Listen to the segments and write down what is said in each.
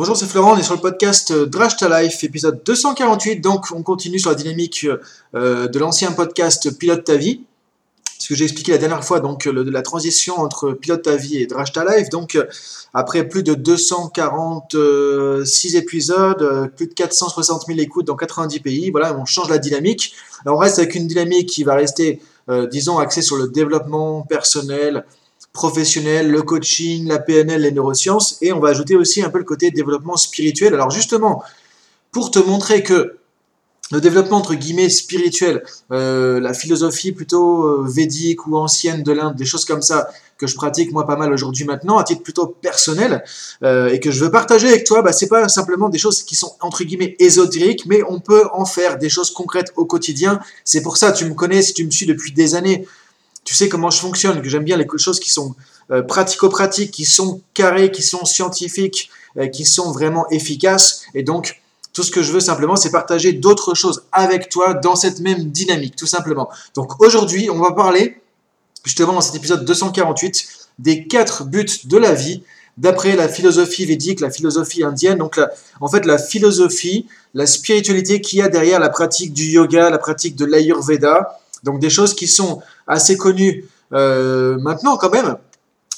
Bonjour, c'est Florent, on est sur le podcast euh, Drash ta Life, épisode 248. Donc, on continue sur la dynamique euh, de l'ancien podcast Pilote ta vie. Ce que j'ai expliqué la dernière fois, donc la transition entre Pilote ta vie et Drash ta Life. Donc, euh, après plus de 246 épisodes, plus de 460 000 écoutes dans 90 pays, voilà, on change la dynamique. on reste avec une dynamique qui va rester, disons, axée sur le développement personnel, professionnel, le coaching, la PNL, les neurosciences, et on va ajouter aussi un peu le côté développement spirituel. Alors justement, pour te montrer que le développement entre guillemets spirituel, euh, la philosophie plutôt euh, védique ou ancienne de l'Inde, des choses comme ça que je pratique moi pas mal aujourd'hui maintenant à titre plutôt personnel euh, et que je veux partager avec toi, bah, c'est pas simplement des choses qui sont entre guillemets ésotériques, mais on peut en faire des choses concrètes au quotidien. C'est pour ça, tu me connais, si tu me suis depuis des années, tu sais comment je fonctionne, que j'aime bien les choses qui sont euh, pratico-pratiques, qui sont carrées, qui sont scientifiques, euh, qui sont vraiment efficaces. Et donc, tout ce que je veux simplement, c'est partager d'autres choses avec toi dans cette même dynamique, tout simplement. Donc aujourd'hui, on va parler, justement dans cet épisode 248, des quatre buts de la vie d'après la philosophie védique, la philosophie indienne. Donc, en fait, la philosophie, la spiritualité qu'il y a derrière la pratique du yoga, la pratique de l'ayurveda, donc des choses qui sont assez connues euh, maintenant quand même.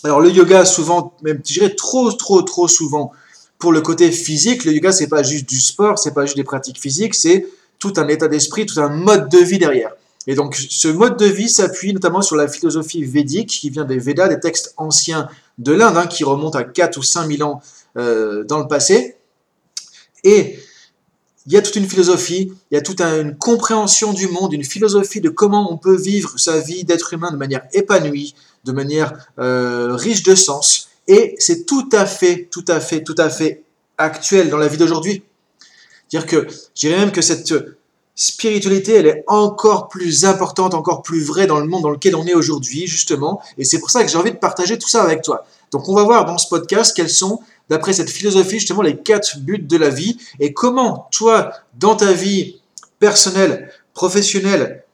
Alors le yoga souvent, même je dirais trop trop trop souvent pour le côté physique, le yoga c'est pas juste du sport, c'est pas juste des pratiques physiques, c'est tout un état d'esprit, tout un mode de vie derrière. Et donc ce mode de vie s'appuie notamment sur la philosophie védique qui vient des Védas, des textes anciens de l'Inde, hein, qui remontent à 4 ou 5 000 ans euh, dans le passé. Et il y a toute une philosophie, il y a toute une compréhension du monde, une philosophie de comment on peut vivre sa vie d'être humain de manière épanouie, de manière euh, riche de sens. Et c'est tout à fait, tout à fait, tout à fait actuel dans la vie d'aujourd'hui. Dire que, je dirais même que cette spiritualité, elle est encore plus importante, encore plus vraie dans le monde dans lequel on est aujourd'hui, justement. Et c'est pour ça que j'ai envie de partager tout ça avec toi. Donc, on va voir dans ce podcast quels sont d'après cette philosophie, justement, les quatre buts de la vie et comment toi, dans ta vie personnelle, professionnelle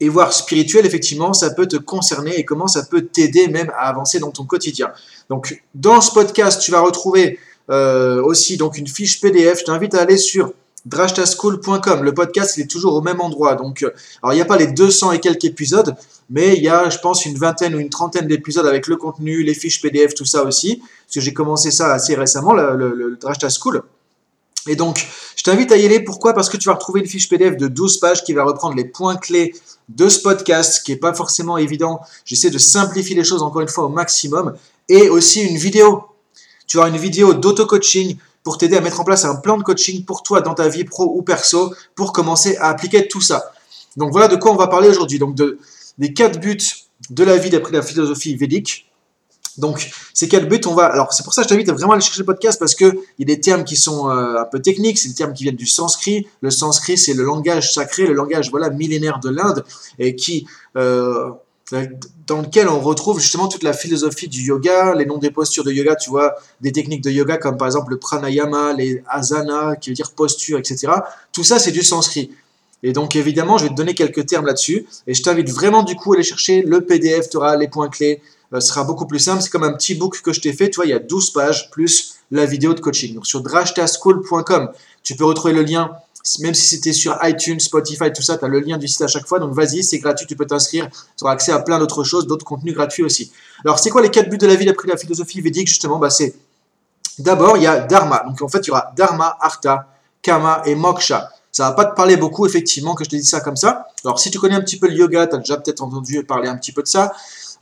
et voire spirituelle, effectivement, ça peut te concerner et comment ça peut t'aider même à avancer dans ton quotidien. Donc, dans ce podcast, tu vas retrouver euh, aussi donc une fiche PDF. Je t'invite à aller sur drashtaschool.com. Le podcast, il est toujours au même endroit. Donc, euh, alors il n'y a pas les 200 et quelques épisodes, mais il y a, je pense, une vingtaine ou une trentaine d'épisodes avec le contenu, les fiches PDF, tout ça aussi. Parce que j'ai commencé ça assez récemment, le, le, le School. Et donc, je t'invite à y aller. Pourquoi? Parce que tu vas retrouver une fiche PDF de 12 pages qui va reprendre les points clés de ce podcast, qui n'est pas forcément évident. J'essaie de simplifier les choses encore une fois au maximum. Et aussi une vidéo. Tu auras une vidéo d'auto-coaching pour t'aider à mettre en place un plan de coaching pour toi dans ta vie pro ou perso pour commencer à appliquer tout ça. Donc voilà de quoi on va parler aujourd'hui. Donc de, des quatre buts de la vie d'après la philosophie védique. Donc, ces quatre buts, on va. Alors, c'est pour ça que je t'invite vraiment à aller chercher le podcast parce qu'il y a des termes qui sont euh, un peu techniques, c'est des termes qui viennent du sanskrit. Le sanskrit, c'est le langage sacré, le langage voilà millénaire de l'Inde et qui euh, dans lequel on retrouve justement toute la philosophie du yoga, les noms des postures de yoga, tu vois, des techniques de yoga comme par exemple le pranayama, les asana, qui veut dire posture, etc. Tout ça, c'est du sanskrit. Et donc évidemment, je vais te donner quelques termes là-dessus, et je t'invite vraiment du coup à aller chercher le PDF, tu auras les points clés, euh, ce sera beaucoup plus simple, c'est comme un petit book que je t'ai fait, tu vois, il y a 12 pages plus la vidéo de coaching. Donc sur drashtaschool.com, tu peux retrouver le lien même si c'était sur iTunes, Spotify, tout ça, tu as le lien du site à chaque fois. Donc vas-y, c'est gratuit, tu peux t'inscrire. Tu auras accès à plein d'autres choses, d'autres contenus gratuits aussi. Alors, c'est quoi les quatre buts de la vie d'après la philosophie védique Justement, bah, c'est d'abord, il y a Dharma. Donc en fait, il y aura Dharma, Artha, Kama et Moksha. Ça va pas te parler beaucoup, effectivement, que je te dis ça comme ça. Alors, si tu connais un petit peu le yoga, tu as déjà peut-être entendu parler un petit peu de ça.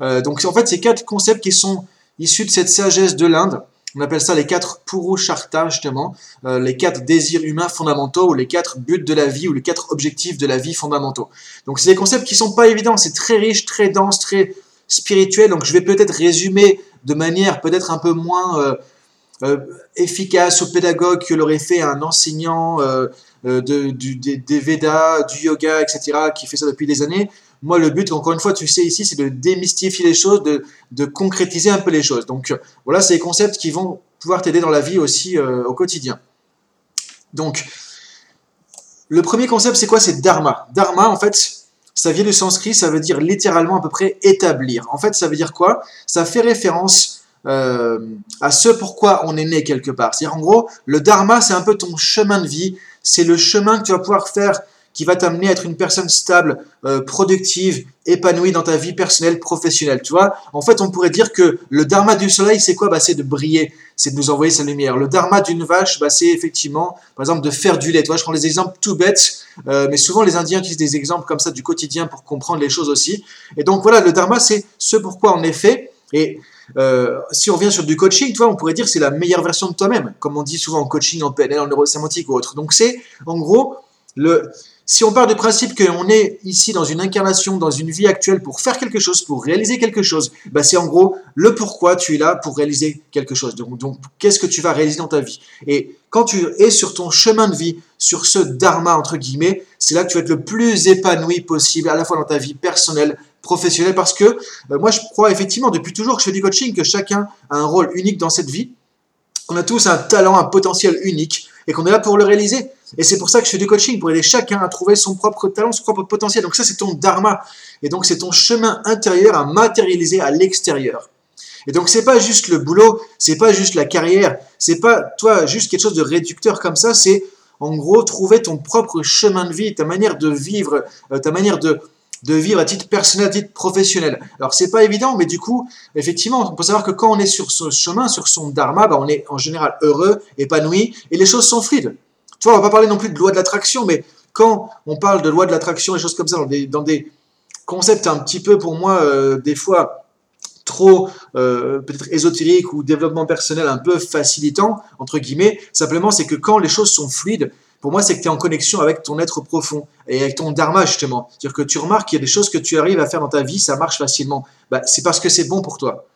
Euh, donc, en fait, c'est quatre concepts qui sont issus de cette sagesse de l'Inde. On appelle ça les quatre Purusharta, justement, euh, les quatre désirs humains fondamentaux, ou les quatre buts de la vie, ou les quatre objectifs de la vie fondamentaux. Donc c'est des concepts qui sont pas évidents, c'est très riche, très dense, très spirituel, donc je vais peut-être résumer de manière peut-être un peu moins euh, euh, efficace ou pédagogue que l'aurait fait un enseignant de, des Védas, du yoga, etc., qui fait ça depuis des années. Moi, le but, encore une fois, tu sais ici, c'est de démystifier les choses, de, concrétiser un peu les choses. Donc voilà, c'est des concepts qui vont pouvoir t'aider dans la vie aussi euh, au quotidien. Donc, le premier concept, c'est quoi? C'est dharma. Dharma, en fait, ça vient du sanskrit, ça veut dire littéralement à peu près établir. En fait, ça veut dire quoi? Ça fait référence euh, à ce pourquoi on est né quelque part. C'est-à-dire en gros, le dharma, c'est un peu ton chemin de vie, c'est le chemin que tu vas pouvoir faire qui va t'amener à être une personne stable, euh, productive, épanouie dans ta vie personnelle, professionnelle. Tu vois, en fait, on pourrait dire que le dharma du soleil, c'est quoi? Bah, C'est de briller, c'est de nous envoyer sa lumière. Le dharma d'une vache, bah, c'est effectivement, par exemple, de faire du lait. Tu vois, je prends des exemples tout bêtes, euh, mais souvent les Indiens utilisent des exemples comme ça du quotidien pour comprendre les choses aussi. Et donc voilà, le dharma, c'est ce pourquoi est fait. Et euh, si on revient sur du coaching, tu vois, on pourrait dire c'est la meilleure version de toi-même, comme on dit souvent en coaching, en PNL, en neurosémantique ou autre. Donc c'est, en gros, le, si on part du principe qu'on est ici dans une incarnation, dans une vie actuelle pour faire quelque chose, pour réaliser quelque chose, bah c'est en gros le pourquoi tu es là pour réaliser quelque chose. Donc, donc qu'est-ce que tu vas réaliser dans ta vie? Et quand tu es sur ton chemin de vie, sur ce dharma entre guillemets, c'est là que tu vas être le plus épanoui possible, à la fois dans ta vie personnelle, professionnelle, parce que euh, moi je crois effectivement depuis toujours que je fais du coaching que chacun a un rôle unique dans cette vie. On a tous un talent, un potentiel unique et qu'on est là pour le réaliser. Et c'est pour ça que je fais du coaching, pour aider chacun à trouver son propre talent, son propre potentiel. Donc ça, c'est ton dharma. Et donc, c'est ton chemin intérieur à matérialiser à l'extérieur. Et donc, c'est pas juste le boulot, c'est pas juste la carrière, c'est pas, toi, juste quelque chose de réducteur comme ça, c'est, en gros, trouver ton propre chemin de vie, ta manière de vivre, euh, ta manière de, de vivre à titre personnel, à titre professionnel. Alors c'est pas évident, mais du coup, effectivement, on peut savoir que quand on est sur ce chemin, sur son dharma, bah, on est en général heureux, épanoui, et les choses sont fluides. Tu vois, on va pas parler non plus de loi de l'attraction, mais quand on parle de loi de l'attraction et choses comme ça, dans des, concepts un petit peu pour moi, euh, des fois trop euh, peut-être ésotérique ou développement personnel un peu facilitant, entre guillemets, simplement c'est que quand les choses sont fluides, pour moi, c'est que tu es en connexion avec ton être profond et avec ton dharma, justement. C'est-à-dire que tu remarques qu'il y a des choses que tu arrives à faire dans ta vie, ça marche facilement. Bah, c'est parce que c'est bon pour toi.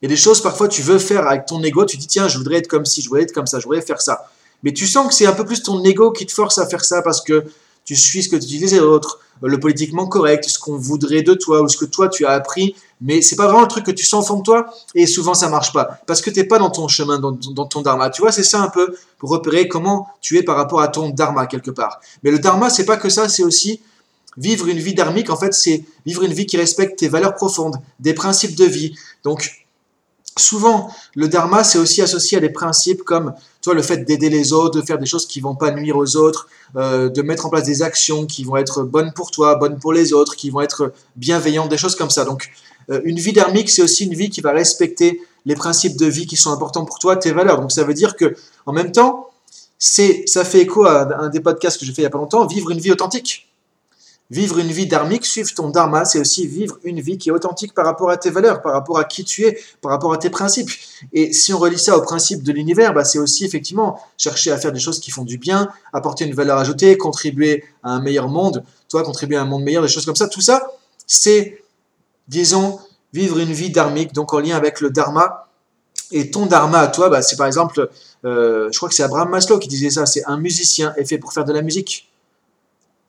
Il y a des choses, parfois, tu veux faire avec ton ego, tu dis, tiens, je voudrais être comme ci, je voudrais être comme ça, je voudrais faire ça. Mais tu sens que c'est un peu plus ton ego qui te force à faire ça parce que tu suis ce que tu dis les autres, le politiquement correct, ce qu'on voudrait de toi ou ce que toi tu as appris, mais c'est pas vraiment le truc que tu sens au fond de toi et souvent ça marche pas parce que tu n'es pas dans ton chemin, dans, ton dharma. Tu vois, c'est ça un peu pour repérer comment tu es par rapport à ton dharma quelque part. Mais le dharma, c'est pas que ça, c'est aussi vivre une vie dharmique. En fait, c'est vivre une vie qui respecte tes valeurs profondes, des principes de vie. Donc, souvent, le dharma, c'est aussi associé à des principes comme toi, le fait d'aider les autres, de faire des choses qui vont pas nuire aux autres, euh, de mettre en place des actions qui vont être bonnes pour toi, bonnes pour les autres, qui vont être bienveillantes, des choses comme ça. Donc, euh, une vie dharmique, c'est aussi une vie qui va respecter les principes de vie qui sont importants pour toi, tes valeurs. Donc, ça veut dire que, en même temps, c'est, ça fait écho à un des podcasts que j'ai fait il y a pas longtemps, vivre une vie authentique. Vivre une vie dharmique, suivre ton dharma, c'est aussi vivre une vie qui est authentique par rapport à tes valeurs, par rapport à qui tu es, par rapport à tes principes. Et si on relie ça aux principes de l'univers, bah c'est aussi effectivement chercher à faire des choses qui font du bien, apporter une valeur ajoutée, contribuer à un meilleur monde, toi contribuer à un monde meilleur, des choses comme ça. Tout ça, c'est, disons, vivre une vie dharmique, donc en lien avec le dharma. Et ton dharma à toi, bah, c'est par exemple, euh, je crois que c'est Abraham Maslow qui disait ça, c'est un musicien est fait pour faire de la musique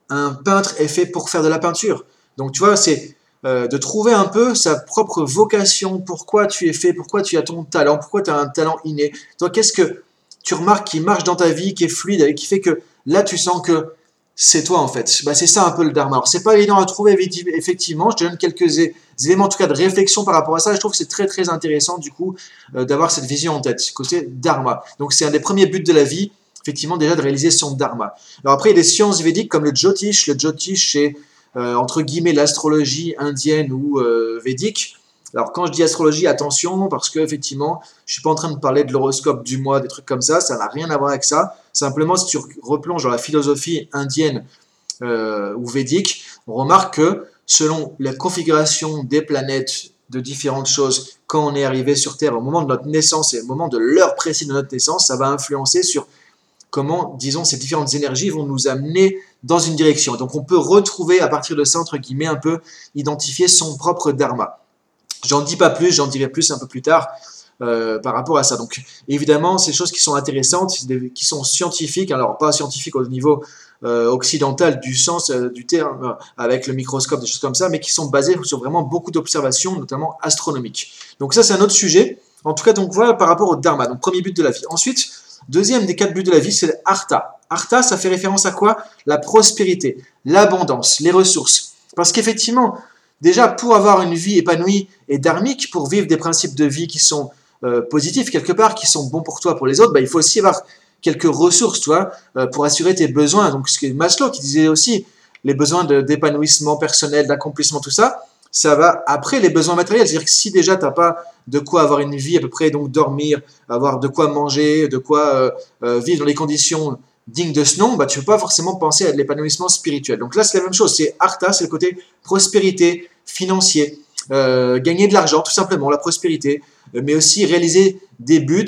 un peintre est fait pour faire de la peinture. Donc tu vois, c'est euh, de trouver un peu sa propre vocation, pourquoi tu es fait, pourquoi tu as ton talent, pourquoi tu as un talent inné? Toi, qu'est-ce que tu remarques qui marche dans ta vie, qui est fluide, qui fait que là, tu sens que c'est toi en fait? Bah, c'est ça un peu le dharma. Alors, c'est pas évident à trouver effectivement. Je te donne quelques éléments en tout cas de réflexion par rapport à ça. Je trouve que c'est très très intéressant du coup euh, d'avoir cette vision en tête, côté dharma. Donc c'est un des premiers buts de la vie effectivement déjà de réaliser son dharma. Alors après, il y a des sciences védiques comme le Jyotish. Le Jyotish, c'est euh, entre guillemets l'astrologie indienne ou euh, védique. Alors quand je dis astrologie, attention, parce que effectivement, je suis pas en train de parler de l'horoscope du mois, des trucs comme ça, ça n'a rien à voir avec ça. Simplement, si tu replonges dans la philosophie indienne euh, ou védique, on remarque que selon la configuration des planètes, de différentes choses, quand on est arrivé sur Terre au moment de notre naissance et au moment de l'heure précise de notre naissance, ça va influencer sur comment, disons, ces différentes énergies vont nous amener dans une direction. Donc on peut retrouver à partir de ça, entre guillemets, un peu identifier son propre dharma. J'en dis pas plus, j'en dirai plus un peu plus tard euh, par rapport à ça. Donc évidemment, ces choses qui sont intéressantes, qui sont scientifiques, alors pas scientifiques au niveau euh, occidental du sens euh, du terme, avec le microscope, des choses comme ça, mais qui sont basées sur vraiment beaucoup d'observations, notamment astronomiques. Donc ça, c'est un autre sujet. En tout cas, donc voilà par rapport au dharma, donc premier but de la vie. Ensuite, Deuxième des quatre buts de la vie, c'est Artha. Artha, ça fait référence à quoi? La prospérité, l'abondance, les ressources. Parce qu'effectivement, déjà, pour avoir une vie épanouie et dharmique, pour vivre des principes de vie qui sont euh, positifs quelque part, qui sont bons pour toi, pour les autres, bah, il faut aussi avoir quelques ressources, toi, euh, pour assurer tes besoins. Donc, ce que Maslow qui disait aussi, les besoins d'épanouissement personnel, d'accomplissement, tout ça, ça va après les besoins matériels. C'est-à-dire que si déjà tu n'as pas de quoi avoir une vie à peu près, donc dormir, avoir de quoi manger, de quoi euh, vivre dans les conditions dignes de ce nom, bah, tu ne peux pas forcément penser à de l'épanouissement spirituel. Donc là, c'est la même chose. C'est Artha, c'est le côté prospérité, financier, gagner de l'argent, tout simplement, la prospérité, mais aussi réaliser des buts,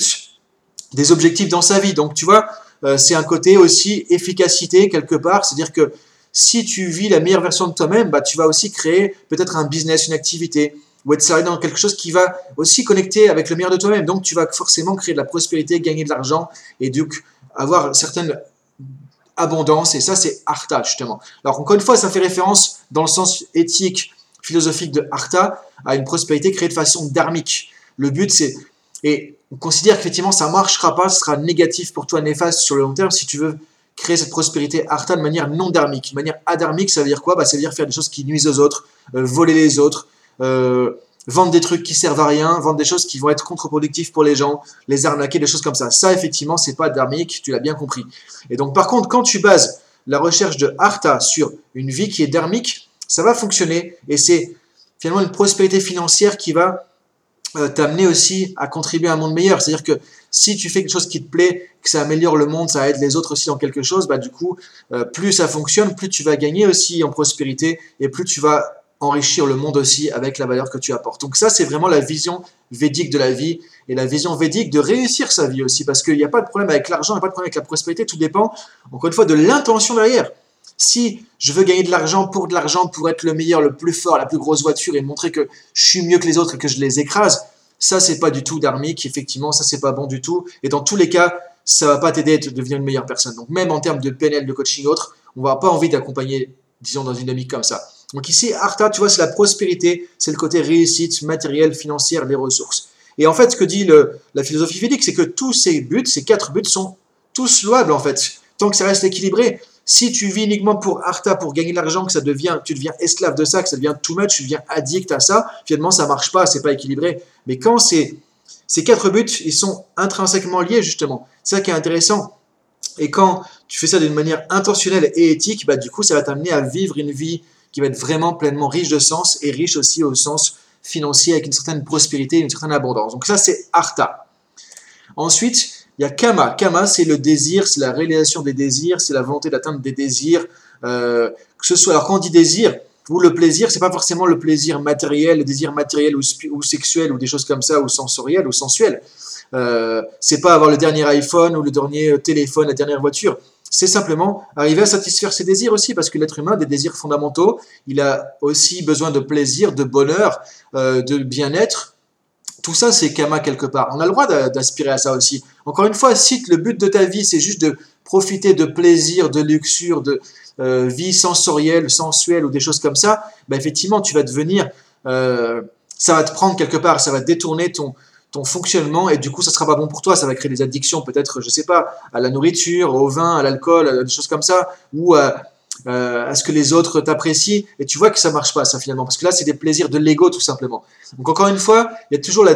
des objectifs dans sa vie. Donc tu vois, euh, c'est un côté aussi efficacité quelque part, c'est-à-dire que si tu vis la meilleure version de toi-même, bah, tu vas aussi créer peut-être un business, une activité, ou être salarié dans quelque chose qui va aussi connecter avec le meilleur de toi-même. Donc tu vas forcément créer de la prospérité, gagner de l'argent, et donc avoir une certaine abondance, et ça c'est Artha justement. Alors encore une fois, ça fait référence dans le sens éthique, philosophique de Artha, à une prospérité créée de façon dharmique. Le but c'est... Et on considère qu'effectivement ça ne marchera pas, ce sera négatif pour toi, néfaste sur le long terme si tu veux créer cette prospérité arta de manière non dharmique. De manière adharmique, ça veut dire quoi? Bah, Ça veut dire faire des choses qui nuisent aux autres, euh, voler les autres, euh, vendre des trucs qui servent à rien, vendre des choses qui vont être contre-productives pour les gens, les arnaquer, des choses comme ça. Ça, effectivement, c'est pas dharmique, tu l'as bien compris. Et donc, par contre, quand tu bases la recherche de arta sur une vie qui est dharmique, ça va fonctionner et c'est finalement une prospérité financière qui va t'amener aussi à contribuer à un monde meilleur. C'est-à-dire que si tu fais quelque chose qui te plaît, que ça améliore le monde, ça aide les autres aussi dans quelque chose, bah du coup, euh, plus ça fonctionne, plus tu vas gagner aussi en prospérité et plus tu vas enrichir le monde aussi avec la valeur que tu apportes. Donc ça, c'est vraiment la vision védique de la vie et la vision védique de réussir sa vie aussi, parce qu'il n'y a pas de problème avec l'argent, il n'y a pas de problème avec la prospérité, tout dépend, encore une fois, de l'intention derrière. Si je veux gagner de l'argent pour de l'argent, pour être le meilleur, le plus fort, la plus grosse voiture et montrer que je suis mieux que les autres et que je les écrase, ça c'est pas du tout dharmique, effectivement, ça c'est pas bon du tout. Et dans tous les cas, ça va pas t'aider à devenir une meilleure personne. Donc même en termes de PNL, de coaching autre, on va pas envie d'accompagner, disons, dans une dynamique comme ça. Donc ici, Artha, tu vois, c'est la prospérité, c'est le côté réussite matérielle, financière, les ressources. Et en fait, ce que dit la philosophie védique, c'est que tous ces buts, ces quatre buts, sont tous louables en fait, tant que ça reste équilibré. Si tu vis uniquement pour Artha, pour gagner de l'argent, que ça devient, tu deviens esclave de ça, que ça devient too much, tu deviens addict à ça, finalement ça marche pas, c'est pas équilibré. Mais quand c'est ces quatre buts, ils sont intrinsèquement liés justement. C'est ça qui est intéressant. Et quand tu fais ça d'une manière intentionnelle et éthique, bah, du coup, ça va t'amener à vivre une vie qui va être vraiment pleinement riche de sens et riche aussi au sens financier avec une certaine prospérité, une certaine abondance. Donc ça, c'est Artha. Ensuite, il y a Kama. Kama, c'est le désir, c'est la réalisation des désirs, c'est la volonté d'atteindre des désirs. Euh, que ce soit, alors quand on dit désir, ou le plaisir, c'est pas forcément le plaisir matériel, le désir matériel ou, sexuel ou des choses comme ça, ou sensoriel ou sensuel. Euh, c'est pas avoir le dernier iPhone ou le dernier téléphone, la dernière voiture. C'est simplement arriver à satisfaire ses désirs aussi, parce que l'être humain a des désirs fondamentaux. Il a aussi besoin de plaisir, de bonheur, euh, de bien-être. Tout ça, c'est Kama quelque part. On a le droit d'aspirer à ça aussi. Encore une fois, si le but de ta vie, c'est juste de profiter de plaisir, de luxure, de euh, vie sensorielle, sensuelle ou des choses comme ça, bah effectivement, tu vas devenir... Euh, ça va te prendre quelque part, ça va détourner ton, fonctionnement et du coup, ça sera pas bon pour toi. Ça va créer des addictions, peut-être, je sais pas, à la nourriture, au vin, à l'alcool, à des choses comme ça, ou à, euh, à ce que les autres t'apprécient, et tu vois que ça marche pas, ça finalement, parce que là, c'est des plaisirs de l'ego, tout simplement. Donc, encore une fois, il y a toujours la,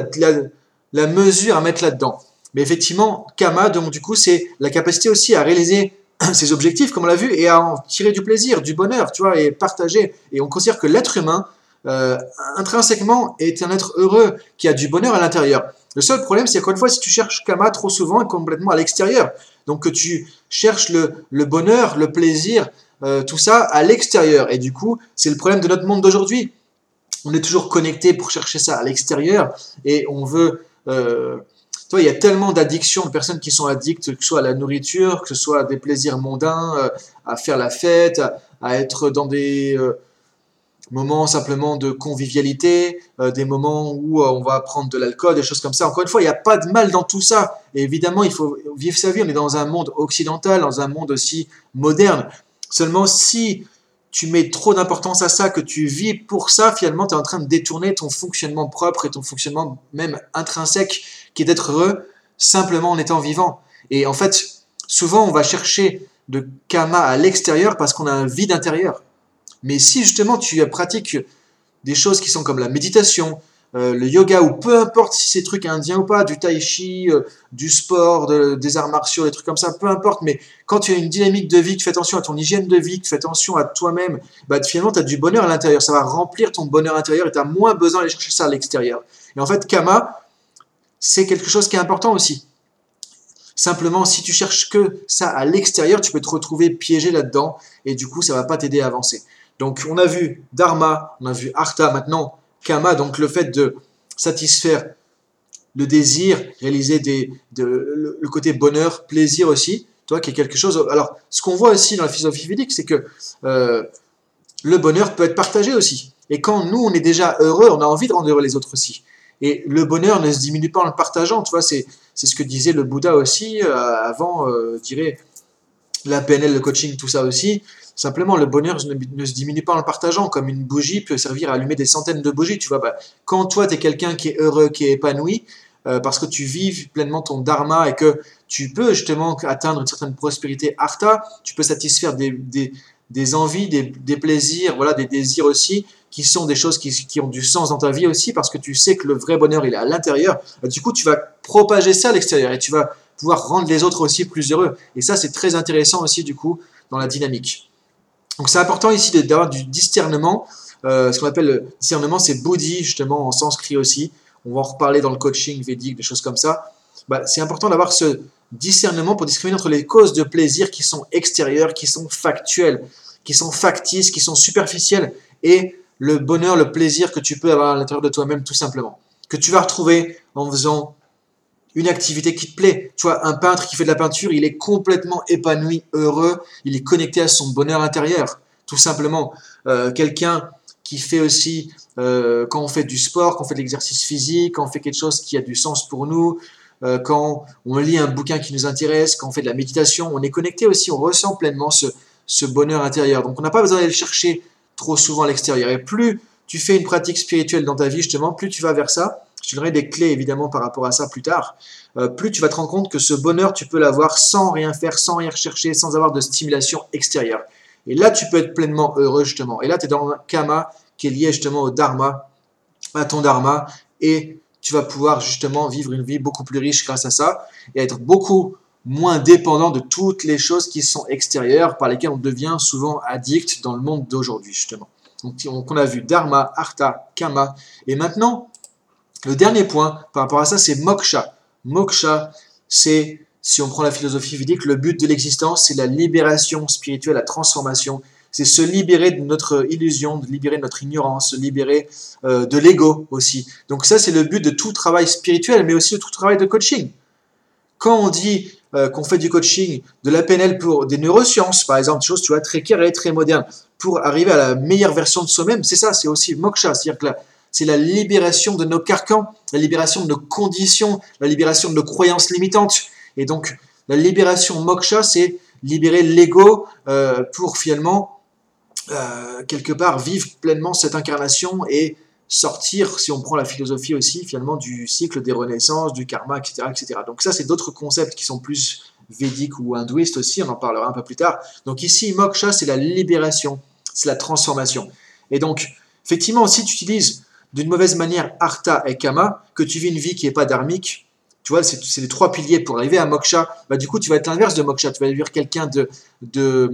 la, mesure à mettre là-dedans. Mais effectivement, Kama, donc, du coup, c'est la capacité aussi à réaliser ses objectifs, comme on l'a vu, et à en tirer du plaisir, du bonheur, tu vois, et partager. Et on considère que l'être humain, euh, intrinsèquement, est un être heureux, qui a du bonheur à l'intérieur. Le seul problème, c'est qu'encore une fois, si tu cherches Kama trop souvent et complètement à l'extérieur, donc que tu cherches le, le bonheur, le plaisir, euh, tout ça à l'extérieur. Et du coup, c'est le problème de notre monde d'aujourd'hui. On est toujours connecté pour chercher ça à l'extérieur et on veut... Euh, toi, il y a tellement d'addictions, de personnes qui sont addictes, que ce soit à la nourriture, que ce soit à des plaisirs mondains, euh, à faire la fête, à, être dans des moments simplement de convivialité, des moments où on va prendre de l'alcool, des choses comme ça. Encore une fois, il n'y a pas de mal dans tout ça. Et évidemment, il faut vivre sa vie. On est dans un monde occidental, dans un monde aussi moderne. Seulement si tu mets trop d'importance à ça, que tu vis pour ça, finalement, tu es en train de détourner ton fonctionnement propre et ton fonctionnement même intrinsèque, qui est d'être heureux simplement en étant vivant. Et en fait, souvent, on va chercher de karma à l'extérieur parce qu'on a un vide intérieur. Mais si justement tu pratiques des choses qui sont comme la méditation, euh, le yoga, ou peu importe si c'est trucs indiens ou pas, du tai chi, euh, du sport, des arts martiaux, des trucs comme ça, peu importe, mais quand tu as une dynamique de vie, tu fais attention à ton hygiène de vie, tu fais attention à toi-même, bah, finalement, tu as du bonheur à l'intérieur. Ça va remplir ton bonheur intérieur et tu as moins besoin d'aller chercher ça à l'extérieur. Et en fait, Kama, c'est quelque chose qui est important aussi. Simplement, si tu cherches que ça à l'extérieur, tu peux te retrouver piégé là-dedans et du coup, ça va pas t'aider à avancer. Donc, on a vu Dharma, on a vu Artha, maintenant Kama, donc le fait de satisfaire le désir, réaliser des, le, côté bonheur, plaisir aussi, toi, qui est quelque chose. Alors, ce qu'on voit aussi dans la philosophie védique, c'est que euh, le bonheur peut être partagé aussi. Et quand nous, on est déjà heureux, on a envie de rendre heureux les autres aussi. Et le bonheur ne se diminue pas en le partageant, tu vois, c'est, ce que disait le Bouddha aussi euh, avant, euh, je dirais, la PNL, le coaching, tout ça aussi. Simplement, le bonheur ne, se diminue pas en le partageant, comme une bougie peut servir à allumer des centaines de bougies, tu vois. Bah, quand toi, tu es quelqu'un qui est heureux, qui est épanoui, euh, parce que tu vis pleinement ton dharma et que tu peux justement atteindre une certaine prospérité artha, tu peux satisfaire des, envies, des, des, plaisirs, voilà, des désirs aussi, qui sont des choses qui, qui, ont du sens dans ta vie aussi, parce que tu sais que le vrai bonheur, il est à l'intérieur. Bah, du coup, tu vas propager ça à l'extérieur et tu vas pouvoir rendre les autres aussi plus heureux. Et ça, c'est très intéressant aussi, du coup, dans la dynamique. Donc, c'est important ici d'avoir du discernement. Euh, ce qu'on appelle le discernement, c'est buddhi, justement, en sanskrit aussi. On va en reparler dans le coaching védique, des choses comme ça. Bah, c'est important d'avoir ce discernement pour discriminer entre les causes de plaisir qui sont extérieures, qui sont factuelles, qui sont factices, qui sont superficielles, et le bonheur, le plaisir que tu peux avoir à l'intérieur de toi-même, tout simplement. Que tu vas retrouver en faisant une activité qui te plaît. Tu vois, un peintre qui fait de la peinture, il est complètement épanoui, heureux, il est connecté à son bonheur intérieur, tout simplement. Euh, quelqu'un qui fait aussi, euh, quand on fait du sport, quand on fait de l'exercice physique, quand on fait quelque chose qui a du sens pour nous, euh, quand on lit un bouquin qui nous intéresse, quand on fait de la méditation, on est connecté aussi, on ressent pleinement ce, ce bonheur intérieur. Donc on n'a pas besoin d'aller le chercher trop souvent à l'extérieur. Et plus tu fais une pratique spirituelle dans ta vie, justement, plus tu vas vers ça. Je donnerai des clés, évidemment, par rapport à ça plus tard. Euh, plus tu vas te rendre compte que ce bonheur, tu peux l'avoir sans rien faire, sans rien rechercher, sans avoir de stimulation extérieure. Et là, tu peux être pleinement heureux, justement. Et là, tu es dans un kama qui est lié justement au dharma, à ton dharma, et tu vas pouvoir justement vivre une vie beaucoup plus riche grâce à ça, et être beaucoup moins dépendant de toutes les choses qui sont extérieures, par lesquelles on devient souvent addict dans le monde d'aujourd'hui, justement. Donc, on a vu Dharma, Artha, Kama. Et maintenant, le dernier point par rapport à ça, c'est Moksha. Moksha, c'est, si on prend la philosophie védique, le but de l'existence, c'est la libération spirituelle, la transformation. C'est se libérer de notre illusion, de libérer de notre ignorance, se libérer euh, de l'ego aussi. Donc ça, c'est le but de tout travail spirituel, mais aussi de tout travail de coaching. Quand on dit euh, qu'on fait du coaching, de la PNL pour des neurosciences, par exemple, des choses tu vois, très carrées, très modernes, pour arriver à la meilleure version de soi-même, c'est ça, c'est aussi moksha, c'est-à-dire que c'est la libération de nos carcans, la libération de nos conditions, la libération de nos croyances limitantes. Et donc, la libération moksha, c'est libérer l'ego euh, pour finalement, euh, quelque part, vivre pleinement cette incarnation et sortir, si on prend la philosophie aussi, finalement, du cycle des renaissances, du karma, etc. etc. Donc ça, c'est d'autres concepts qui sont plus védiques ou hindouistes aussi, on en parlera un peu plus tard. Donc ici, moksha, c'est la libération, c'est la transformation. Et donc, effectivement, si tu utilises d'une mauvaise manière artha et kama, que tu vis une vie qui n'est pas dharmique, tu vois, c'est les trois piliers pour arriver à moksha, bah, du coup, tu vas être l'inverse de moksha, tu vas vivre quelqu'un de, de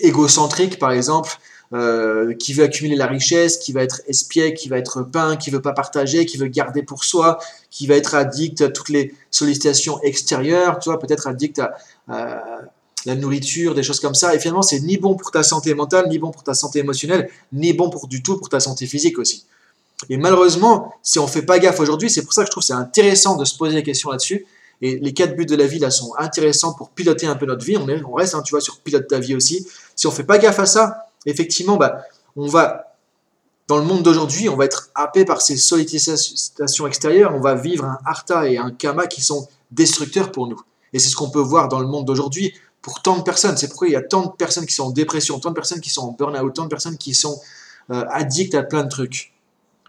égocentrique, par exemple, euh, qui veut accumuler la richesse, qui va être espiègle, qui va être peint, qui veut pas partager, qui veut garder pour soi, qui va être addict à toutes les sollicitations extérieures, tu vois, peut-être addict à, la nourriture, des choses comme ça. Et finalement, c'est ni bon pour ta santé mentale, ni bon pour ta santé émotionnelle, ni bon pour du tout pour ta santé physique aussi. Et malheureusement, si on fait pas gaffe aujourd'hui, c'est pour ça que je trouve c'est intéressant de se poser la question là-dessus. Et les quatre buts de la vie là sont intéressants pour piloter un peu notre vie. On, est, on reste, hein, tu vois, sur pilote ta vie aussi. Si on fait pas gaffe à ça, effectivement, bah, on va, dans le monde d'aujourd'hui, on va être happé par ces sollicitations extérieures, on va vivre un artha et un kama qui sont destructeurs pour nous. Et c'est ce qu'on peut voir dans le monde d'aujourd'hui pour tant de personnes. C'est pourquoi il y a tant de personnes qui sont en dépression, tant de personnes qui sont en burn-out, tant de personnes qui sont euh, addictes à plein de trucs.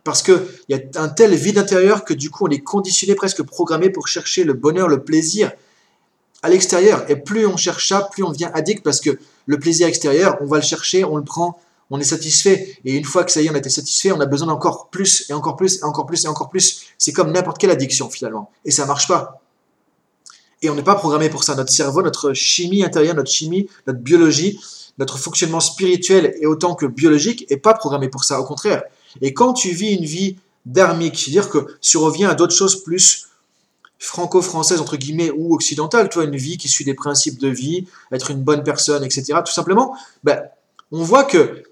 Parce qu'il y a un tel vide intérieur que du coup on est conditionné, presque programmé pour chercher le bonheur, le plaisir à l'extérieur. Et plus on cherche ça, plus on devient addict parce que le plaisir extérieur, on va le chercher, on le prend, on est satisfait. Et une fois que ça y est, on a été satisfait, on a besoin d'encore plus et encore plus et encore plus et encore plus. C'est comme n'importe quelle addiction finalement. Et ça marche pas. Et on n'est pas programmé pour ça. Notre cerveau, notre chimie intérieure, notre chimie, notre biologie, notre fonctionnement spirituel et autant que biologique est pas programmé pour ça. Au contraire. Et quand tu vis une vie dharmique, c'est-à-dire que tu reviens à d'autres choses plus franco-françaises, entre guillemets, ou occidentales, toi, une vie qui suit des principes de vie, être une bonne personne, etc., tout simplement, ben, on voit que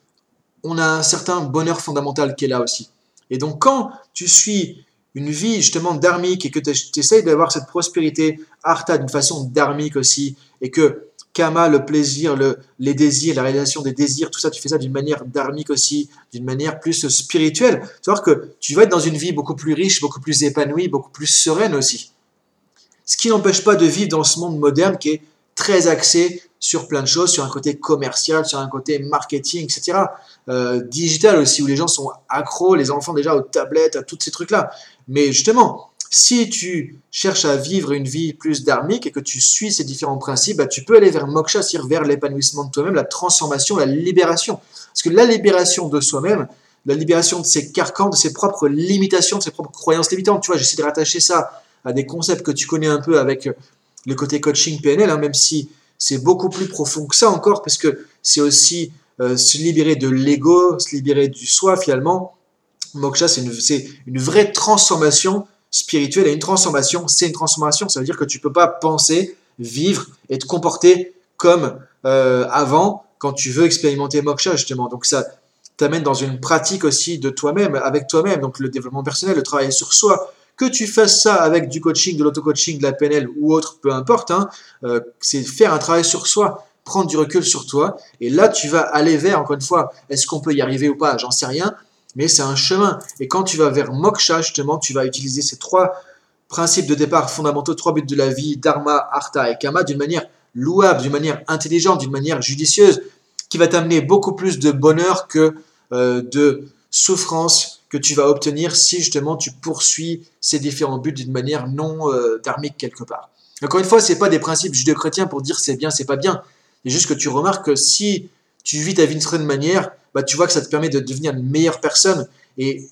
on a un certain bonheur fondamental qui est là aussi. Et donc, quand tu suis une vie justement dharmique et que tu essayes d'avoir cette prospérité artha d'une façon dharmique aussi, et que kama, le plaisir, le, les désirs, la réalisation des désirs, tout ça, tu fais ça d'une manière dharmique aussi, d'une manière plus spirituelle. Tu vois que tu vas être dans une vie beaucoup plus riche, beaucoup plus épanouie, beaucoup plus sereine aussi. Ce qui n'empêche pas de vivre dans ce monde moderne qui est très axé sur plein de choses, sur un côté commercial, sur un côté marketing, etc. Euh, digital aussi, où les gens sont accros, les enfants déjà aux tablettes, à tous ces trucs-là. Mais justement, si tu cherches à vivre une vie plus dharmique et que tu suis ces différents principes, bah, tu peux aller vers moksha, c'est-à-dire vers l'épanouissement de toi-même, la transformation, la libération. Parce que la libération de soi-même, la libération de ses carcans, de ses propres limitations, de ses propres croyances limitantes, tu vois, j'essaie de rattacher ça à des concepts que tu connais un peu avec le côté coaching PNL, hein, même si c'est beaucoup plus profond que ça encore, parce que c'est aussi euh, se libérer de l'ego, se libérer du soi finalement. Moksha, c'est une, vraie transformation spirituelle, et une transformation, c'est une transformation, ça veut dire que tu ne peux pas penser, vivre et te comporter comme euh, avant quand tu veux expérimenter Moksha, justement. Donc ça t'amène dans une pratique aussi de toi-même, avec toi-même, donc le développement personnel, le travail sur soi, que tu fasses ça avec du coaching, de l'auto-coaching, de la PNL ou autre, peu importe, hein, euh, c'est faire un travail sur soi, prendre du recul sur toi. Et là, tu vas aller vers, encore une fois, est-ce qu'on peut y arriver ou pas? J'en sais rien, mais c'est un chemin. Et quand tu vas vers Moksha, justement, tu vas utiliser ces trois principes de départ fondamentaux, trois buts de la vie, Dharma, Artha et Kama, d'une manière louable, d'une manière intelligente, d'une manière judicieuse, qui va t'amener beaucoup plus de bonheur que euh, de souffrance que tu vas obtenir si justement tu poursuis ces différents buts d'une manière non euh, dharmique quelque part. Encore une fois, ce n'est pas des principes judéo-chrétiens pour dire c'est bien, c'est pas bien. C'est juste que tu remarques que si tu vis ta vie d'une certaine manière, bah, tu vois que ça te permet de devenir une meilleure personne et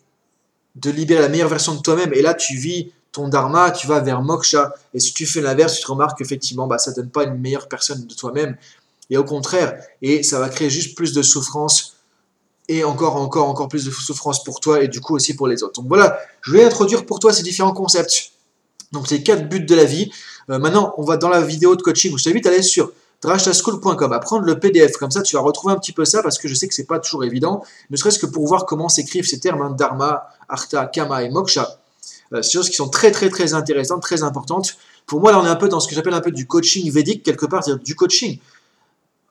de libérer la meilleure version de toi-même. Et là, tu vis ton dharma, tu vas vers moksha. Et si tu fais l'inverse, tu te remarques qu'effectivement, bah, ça ne donne pas une meilleure personne de toi-même. Et au contraire, et ça va créer juste plus de souffrance et encore, encore, encore plus de souffrance pour toi et du coup aussi pour les autres. Donc voilà, je vais introduire pour toi ces différents concepts. Donc ces quatre buts de la vie. Euh, maintenant, on va dans la vidéo de coaching. Je t'invite à aller sur drashtaschool.com, à prendre le PDF. Comme ça, tu vas retrouver un petit peu ça parce que je sais que c'est pas toujours évident, ne serait-ce que pour voir comment s'écrivent ces termes, hein, dharma, artha, kama et moksha. Euh, c'est choses qui sont très très très intéressantes, très importantes. Pour moi, là, on est un peu dans ce que j'appelle un peu du coaching védique, quelque part, c'est-à-dire du coaching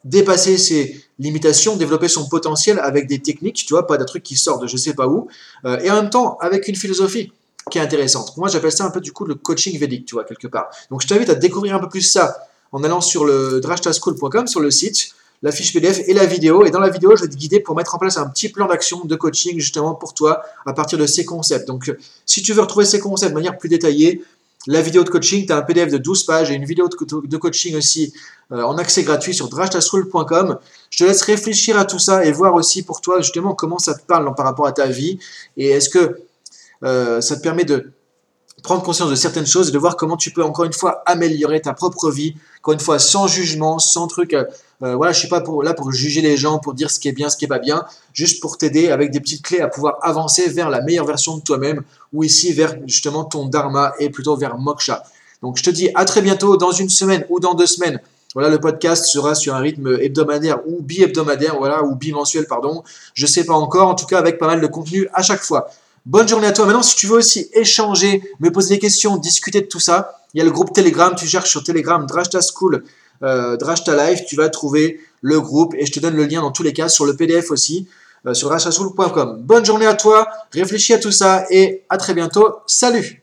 dépasser ses limitations, développer son potentiel avec des techniques, tu vois, pas des trucs qui sortent de je sais pas où, euh, et en même temps avec une philosophie qui est intéressante. Moi, j'appelle ça un peu du coup le coaching védique, tu vois, quelque part. Donc, je t'invite à découvrir un peu plus ça en allant sur le drashtaschool.com, sur le site, la fiche PDF et la vidéo. Et dans la vidéo, je vais te guider pour mettre en place un petit plan d'action de coaching justement pour toi à partir de ces concepts. Donc, si tu veux retrouver ces concepts de manière plus détaillée, la vidéo de coaching, tu as un PDF de 12 pages et une vidéo de coaching aussi euh, en accès gratuit sur drashtaschool.com. Je te laisse réfléchir à tout ça et voir aussi pour toi justement comment ça te parle par rapport à ta vie et est-ce que euh, ça te permet de prendre conscience de certaines choses et de voir comment tu peux encore une fois améliorer ta propre vie, encore une fois sans jugement, sans truc. Euh, euh, voilà, je suis pas là pour juger les gens, pour dire ce qui est bien, ce qui est pas bien, juste pour t'aider avec des petites clés à pouvoir avancer vers la meilleure version de toi-même ou ici vers justement ton dharma et plutôt vers moksha. Donc je te dis à très bientôt dans une semaine ou dans deux semaines. Voilà, le podcast sera sur un rythme hebdomadaire ou bi-hebdomadaire, voilà, ou bimensuel, pardon. Je sais pas encore, en tout cas avec pas mal de contenu à chaque fois. Bonne journée à toi. Maintenant, si tu veux aussi échanger, me poser des questions, discuter de tout ça, il y a le groupe Telegram. Tu cherches sur Telegram Drashta School, euh, Drashta Life. Tu vas trouver le groupe et je te donne le lien dans tous les cas sur le PDF aussi euh, sur drashtaschool.com. Bonne journée à toi. Réfléchis à tout ça et à très bientôt. Salut